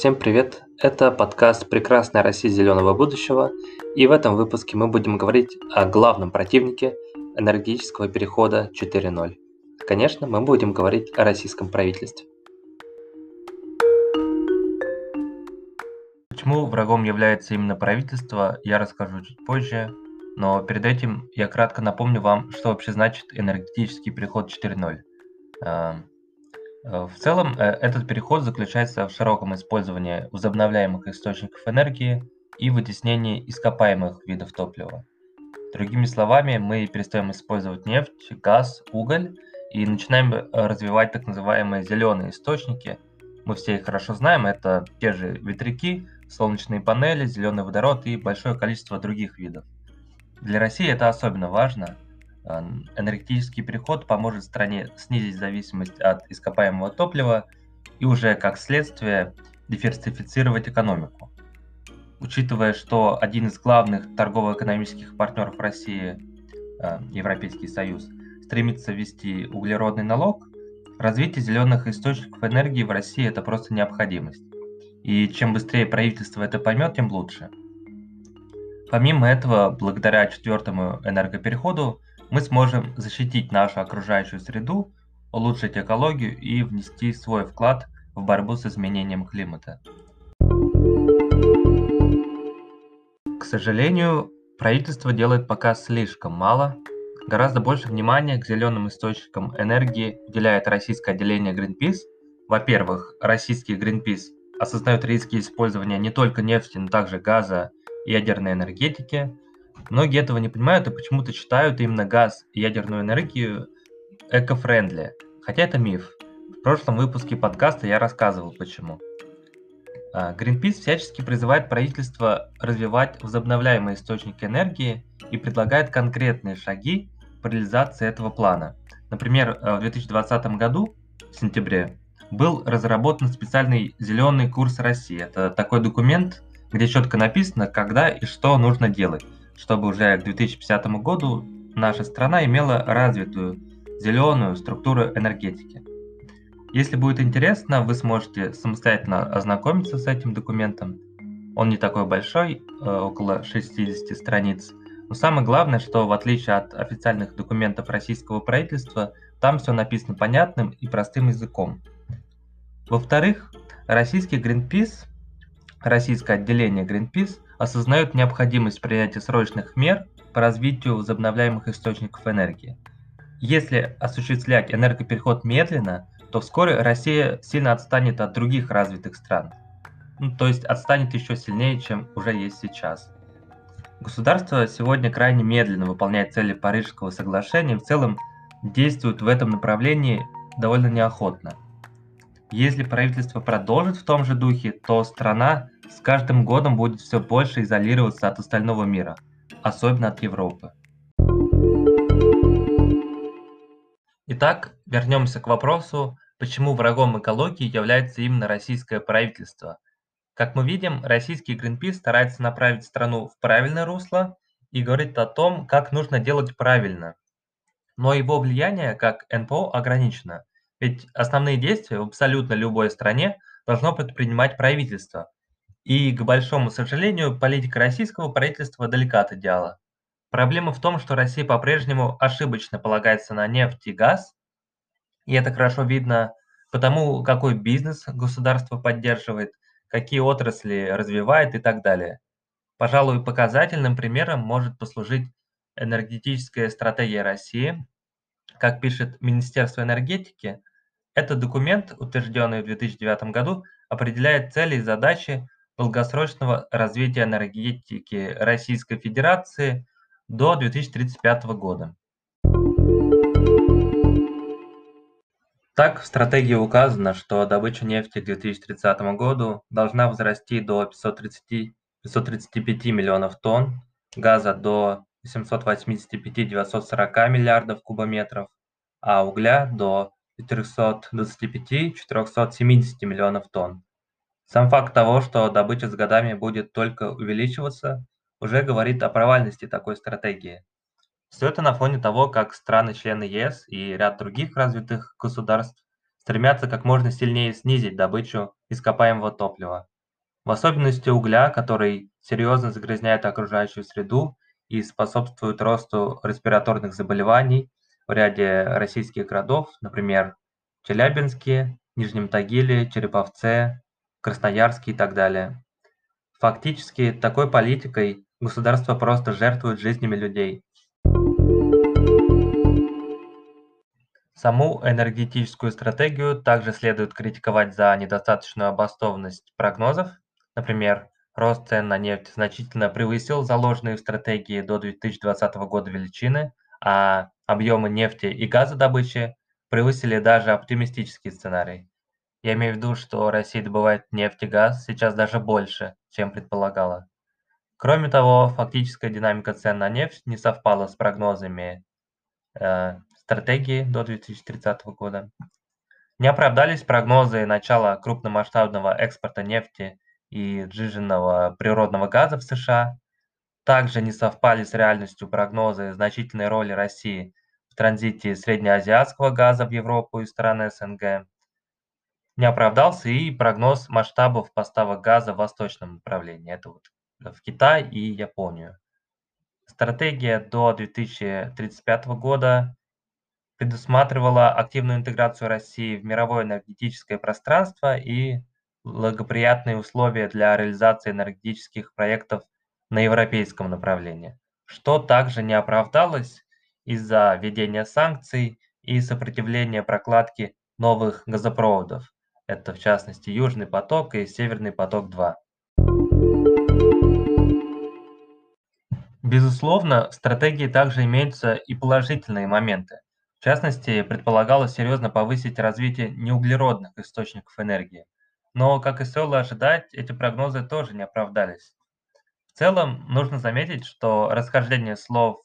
Всем привет! Это подкаст «Прекрасная Россия зеленого будущего», и в этом выпуске мы будем говорить о главном противнике энергетического перехода 4.0. Конечно, мы будем говорить о российском правительстве. Почему врагом является именно правительство, я расскажу чуть позже, но перед этим я кратко напомню вам, что вообще значит энергетический переход 4.0. Э, в целом, э, этот переход заключается в широком использовании возобновляемых источников энергии и вытеснении ископаемых видов топлива. Другими словами, мы перестаем использовать нефть, газ, уголь и начинаем э, развивать так называемые зеленые источники. Мы все их хорошо знаем, это те же ветряки, солнечные панели, зеленый водород и большое количество других видов. Для России это особенно важно – Энергетический переход поможет стране снизить зависимость от ископаемого топлива и уже как следствие диверсифицировать экономику. Учитывая, что один из главных торгово-экономических партнеров России, э, Европейский Союз, стремится ввести углеродный налог, развитие зеленых источников энергии в России это просто необходимость. И чем быстрее правительство это поймет, тем лучше. Помимо этого, благодаря четвертому энергопереходу, мы сможем защитить нашу окружающую среду, улучшить экологию и внести свой вклад в борьбу с изменением климата. К сожалению, правительство делает пока слишком мало. Гораздо больше внимания к зеленым источникам энергии уделяет российское отделение Greenpeace. Во-первых, российский Greenpeace осознает риски использования не только нефти, но также газа и ядерной энергетики – Многие этого не понимают и почему-то считают именно газ и ядерную энергию эко-френдли, хотя это миф. В прошлом выпуске подкаста я рассказывал почему. А, Greenpeace всячески призывает правительство развивать возобновляемые источники энергии и предлагает конкретные шаги по реализации этого плана. Например, э, в 2020 году, в сентябре, был разработан специальный «Зеленый курс России». Это такой документ, где четко написано, когда и что нужно делать чтобы уже к 2050 году наша страна имела развитую зеленую структуру энергетики. Если будет интересно, вы сможете самостоятельно ознакомиться с этим документом. Он не такой большой, э, около 60 страниц. Но самое главное, что в отличие от официальных документов российского правительства, там все написано понятным и простым языком. Во-вторых, российский Greenpeace, российское отделение Greenpeace – осознают необходимость принятия срочных мер по развитию возобновляемых источников энергии. Если осуществлять энергопереход медленно, то вскоре Россия сильно отстанет от других развитых стран. Ну, то есть отстанет еще сильнее, чем уже есть сейчас. Государство сегодня крайне медленно выполняет цели Парижского соглашения и в целом действует в этом направлении довольно неохотно. Если правительство продолжит в том же духе, то страна с каждым годом будет все больше изолироваться от остального мира, особенно от Европы. Итак, вернемся к вопросу, почему врагом экологии является именно российское правительство. Как мы видим, российский Greenpeace старается направить страну в правильное русло и говорит о том, как нужно делать правильно. Но его влияние как НПО ограничено, ведь основные действия в абсолютно любой стране должно предпринимать правительство, и, к большому сожалению, политика российского правительства далека от идеала. Проблема в том, что Россия по-прежнему ошибочно полагается на нефть и газ, и это хорошо видно потому, какой бизнес государство поддерживает, какие отрасли развивает и так далее. Пожалуй, показательным примером может послужить энергетическая стратегия России. Как пишет Министерство энергетики, этот документ, утвержденный в 2009 году, определяет цели и задачи долгосрочного развития энергетики Российской Федерации до 2035 года. Так, в стратегии указано, что добыча нефти к 2030 году должна возрасти до 530, 535 миллионов тонн, газа до 785-940 миллиардов кубометров, а угля до 425-470 миллионов тонн. Сам факт того, что добыча с годами будет только увеличиваться, уже говорит о провальности такой стратегии. Все это на фоне того, как страны-члены ЕС и ряд других развитых государств стремятся как можно сильнее снизить добычу ископаемого топлива. в особенности угля, который серьезно загрязняет окружающую среду и способствует росту респираторных заболеваний в ряде российских городов, например, Челябинске, Нижнем Тагиле, Череповце, Красноярске и так далее. Фактически, такой политикой государство просто жертвует жизнями людей. Саму энергетическую стратегию также следует критиковать за недостаточную обоснованность прогнозов. Например, рост цен на нефть значительно превысил заложенные в стратегии до 2020 года величины, а объемы нефти и газодобычи превысили даже оптимистический сценарий. Я имею в виду, что Россия добывает нефть и газ сейчас даже больше, чем предполагала. Кроме того, фактическая динамика цен на нефть не совпала с прогнозами э, стратегии до 2030 года. Не оправдались прогнозы начала крупномасштабного экспорта нефти и сжиженного природного газа в США. Также не совпали с реальностью прогнозы значительной роли России в транзите среднеазиатского газа в Европу и страны СНГ. Не оправдался и прогноз масштабов поставок газа в восточном направлении. Это вот в Китай и Японию. Стратегия до 2035 года предусматривала активную интеграцию России в мировое энергетическое пространство и благоприятные условия для реализации энергетических проектов на европейском направлении, что также не оправдалось из-за введения санкций и сопротивления прокладки новых газопроводов. Это в частности Южный поток и Северный поток-2. Безусловно, в стратегии также имеются и положительные моменты. В частности, предполагалось серьезно повысить развитие неуглеродных источников энергии. Но, как и стоило ожидать, эти прогнозы тоже не оправдались. Целом, нужно заметить, что расхождение слов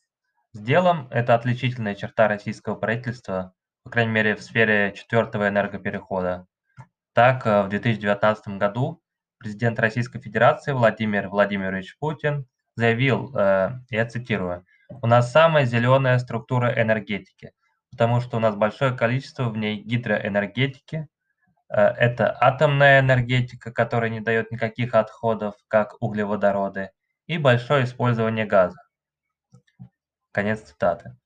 с делом – это отличительная черта российского правительства, по крайней мере, в сфере четвертого энергоперехода. Так, в 2019 году президент Российской Федерации Владимир Владимирович Путин заявил, э, я цитирую, «У нас самая зеленая структура энергетики – потому что у нас большое количество в ней гидроэнергетики. Э, это атомная энергетика, которая не дает никаких отходов, как углеводороды, и большое использование газа. Конец цитаты.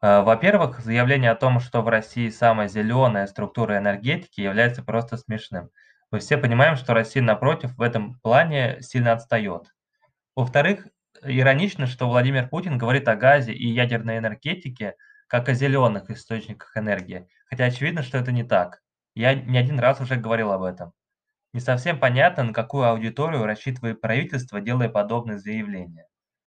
Э, во-первых, заявление о том, что в России самая зеленая структура энергетики, является просто смешным. Мы все понимаем, что Россия, напротив, в этом плане сильно отстает. Во-вторых, иронично, что Владимир Путин говорит о газе и ядерной энергетике – как о зеленых источниках энергии, хотя очевидно, что это не так. Я не один раз уже говорил об этом. Не совсем понятно, на какую аудиторию рассчитывает правительство, делая подобные заявления.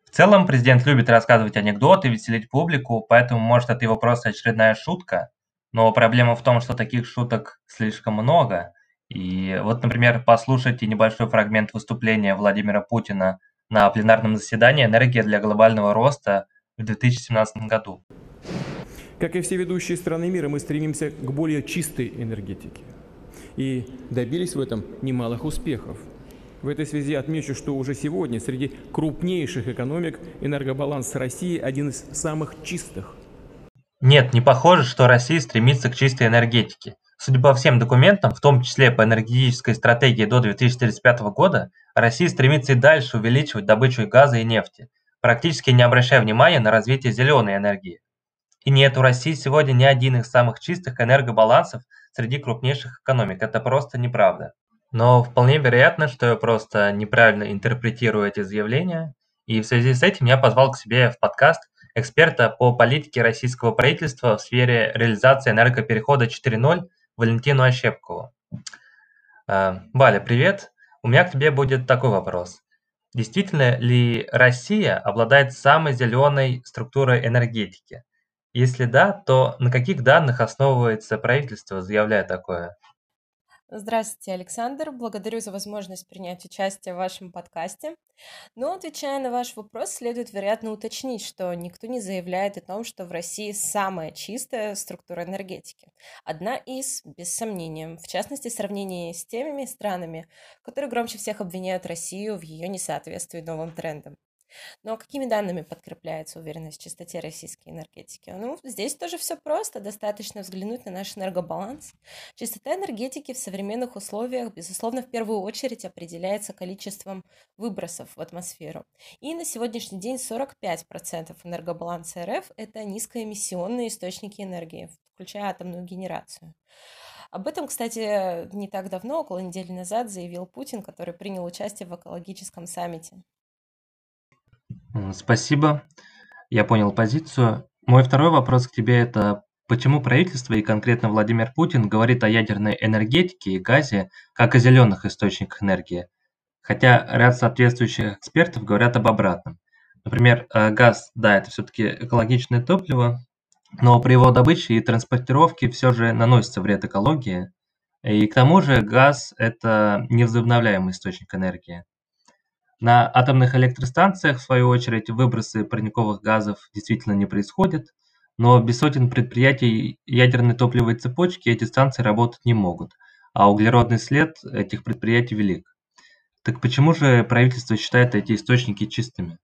В целом, президент любит рассказывать анекдоты, веселить публику, поэтому, может, это его просто очередная шутка. Но проблема в том, что таких шуток слишком много. И вот, например, послушайте небольшой фрагмент выступления Владимира Путина на пленарном заседании «Энергия для глобального роста» в 2017 году. Как и все ведущие страны мира, мы стремимся к более чистой энергетике. И добились в этом немалых успехов. В этой связи отмечу, что уже сегодня среди крупнейших экономик энергобаланс России один из самых чистых. Нет, не похоже, что Россия стремится к чистой энергетике. Судя по всем документам, в том числе по энергетической стратегии до 2035 года, Россия стремится и дальше увеличивать добычу газа и нефти, практически не обращая внимания на развитие зеленой энергии. И нет, у России сегодня не один из самых чистых энергобалансов среди крупнейших экономик. Это просто неправда. Но вполне вероятно, что я просто неправильно интерпретирую эти заявления. И в связи с этим я позвал к себе в подкаст эксперта по политике российского правительства в сфере реализации энергоперехода 4.0 Валентину Ощепкову. Э, Валя, привет. У меня к тебе будет такой вопрос. Действительно ли Россия обладает самой зеленой структурой энергетики? Если да, то на каких данных основывается правительство, заявляя такое? Здравствуйте, Александр. Благодарю за возможность принять участие в вашем подкасте. Но, отвечая на ваш вопрос, следует, вероятно, уточнить, что никто не заявляет о том, что в России самая чистая структура энергетики. Одна из, без сомнения, в частности, в сравнении с теми странами, которые громче всех обвиняют Россию в ее несоответствии новым трендам. Но какими данными подкрепляется уверенность в чистоте российской энергетики? Ну, здесь тоже все просто. Достаточно взглянуть на наш энергобаланс. Чистота энергетики в современных условиях, безусловно, в первую очередь определяется количеством выбросов в атмосферу. И на сегодняшний день 45% энергобаланса РФ – это низкоэмиссионные источники энергии, включая атомную генерацию. Об этом, кстати, не так давно, около недели назад, заявил Путин, который принял участие в экологическом саммите. Спасибо, я понял позицию. Мой второй вопрос к тебе это почему правительство и конкретно Владимир Путин говорит о ядерной энергетике и газе как о зеленых источниках энергии, хотя ряд соответствующих экспертов говорят об обратном. Например, э, газ, да, это все-таки экологичное топливо, но при его добыче и транспортировке все же наносится вред экологии. И к тому же газ – это невозобновляемый источник энергии. На атомных электростанциях, в свою очередь, выбросы парниковых газов действительно не происходят, но без сотен предприятий ядерной топливной цепочки эти станции работать не могут, а углеродный след этих предприятий велик. Так почему же правительство считает эти источники чистыми?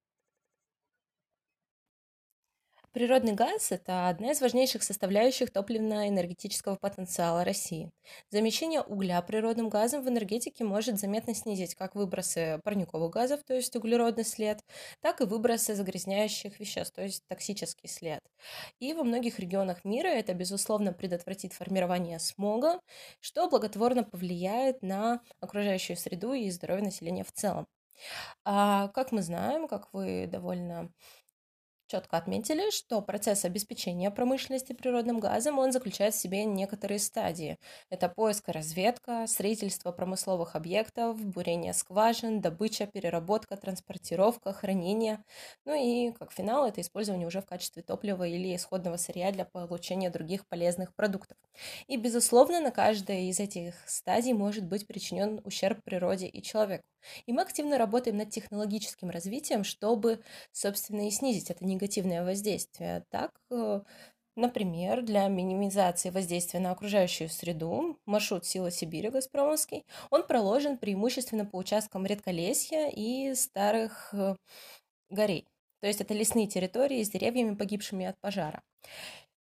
Природный газ – это одна из важнейших составляющих топливно-энергетического потенциала России. Замещение угля природным газом в энергетике может заметно снизить как выбросы парниковых газов, то есть углеродный след, так и выбросы загрязняющих веществ, то есть токсический след. И во многих регионах мира это, безусловно, предотвратит формирование смога, что благотворно повлияет на окружающую среду и здоровье населения в целом. А, как мы знаем, как вы довольно четко отметили, что процесс обеспечения промышленности природным газом, он заключает в себе некоторые стадии. Это поиск и разведка, строительство промысловых объектов, бурение скважин, добыча, переработка, транспортировка, хранение. Ну и как финал это использование уже в качестве топлива или исходного сырья для получения других полезных продуктов. И, безусловно, на каждой из этих стадий может быть причинен ущерб природе и человеку. И мы активно работаем над технологическим развитием, чтобы, собственно, и снизить это негативное воздействие. Так, э, Например, для минимизации воздействия на окружающую среду маршрут Сила Сибири Газпромовский, он проложен преимущественно по участкам редколесья и старых э, горей. То есть это лесные территории с деревьями, погибшими от пожара.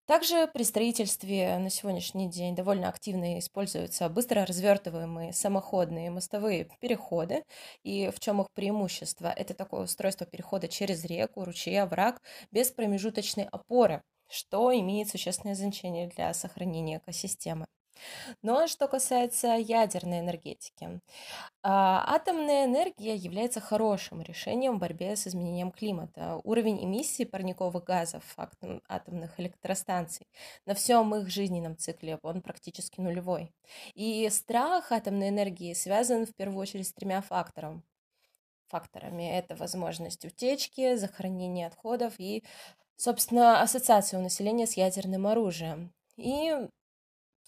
Также при строительстве на сегодняшний день довольно активно используются быстро развертываемые самоходные мостовые переходы. И в чем их преимущество? Это такое устройство перехода через реку, ручей, овраг без промежуточной опоры, что имеет существенное значение для сохранения экосистемы. Но что касается ядерной энергетики, а, атомная энергия является хорошим решением в борьбе с изменением климата. Уровень эмиссии парниковых газов атомных электростанций на всем их жизненном цикле он практически нулевой. И страх атомной энергии связан в первую очередь с тремя факторами. Факторами это возможность утечки, захоронение отходов и, собственно, ассоциация у населения с ядерным оружием. И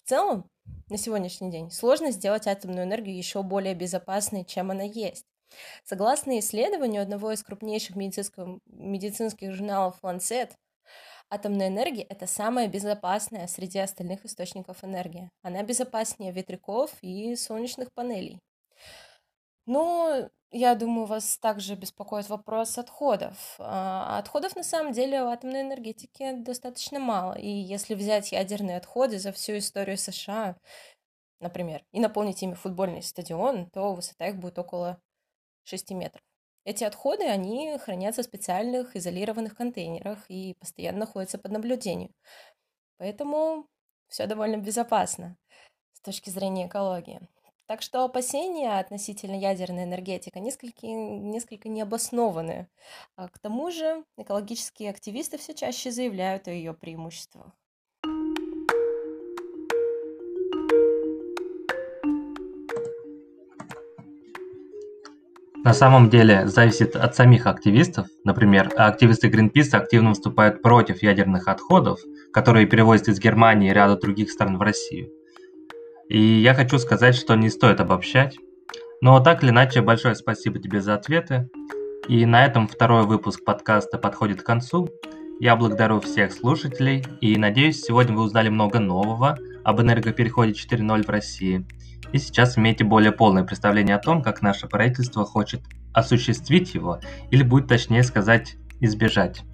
в целом, на сегодняшний день сложно сделать атомную энергию еще более безопасной, чем она есть. Согласно исследованию одного из крупнейших медицинских журналов Lancet, атомная энергия – это самая безопасная среди остальных источников энергии. Она безопаснее ветряков и солнечных панелей. Но я думаю, вас также беспокоит вопрос отходов. А отходов на самом деле в атомной энергетике достаточно мало. И если взять ядерные отходы за всю историю США, например, и наполнить ими футбольный стадион, то высота их будет около 6 метров. Эти отходы, они хранятся в специальных изолированных контейнерах и постоянно находятся под наблюдением. Поэтому все довольно безопасно с точки зрения экологии. Так что опасения относительно ядерной энергетики несколько, несколько необоснованные. А к тому же экологические активисты все чаще заявляют о ее преимуществах. На самом деле зависит от самих активистов. Например, активисты Greenpeace активно выступают против ядерных отходов, которые перевозят из Германии и ряда других стран в Россию. И я хочу сказать, что не стоит обобщать. Но так или иначе, большое спасибо тебе за ответы. И на этом второй выпуск подкаста подходит к концу. Я благодарю всех слушателей и надеюсь, сегодня вы узнали много нового об энергопереходе 4.0 в России. И сейчас имеете более полное представление о том, как наше правительство хочет осуществить его, или будет точнее сказать избежать.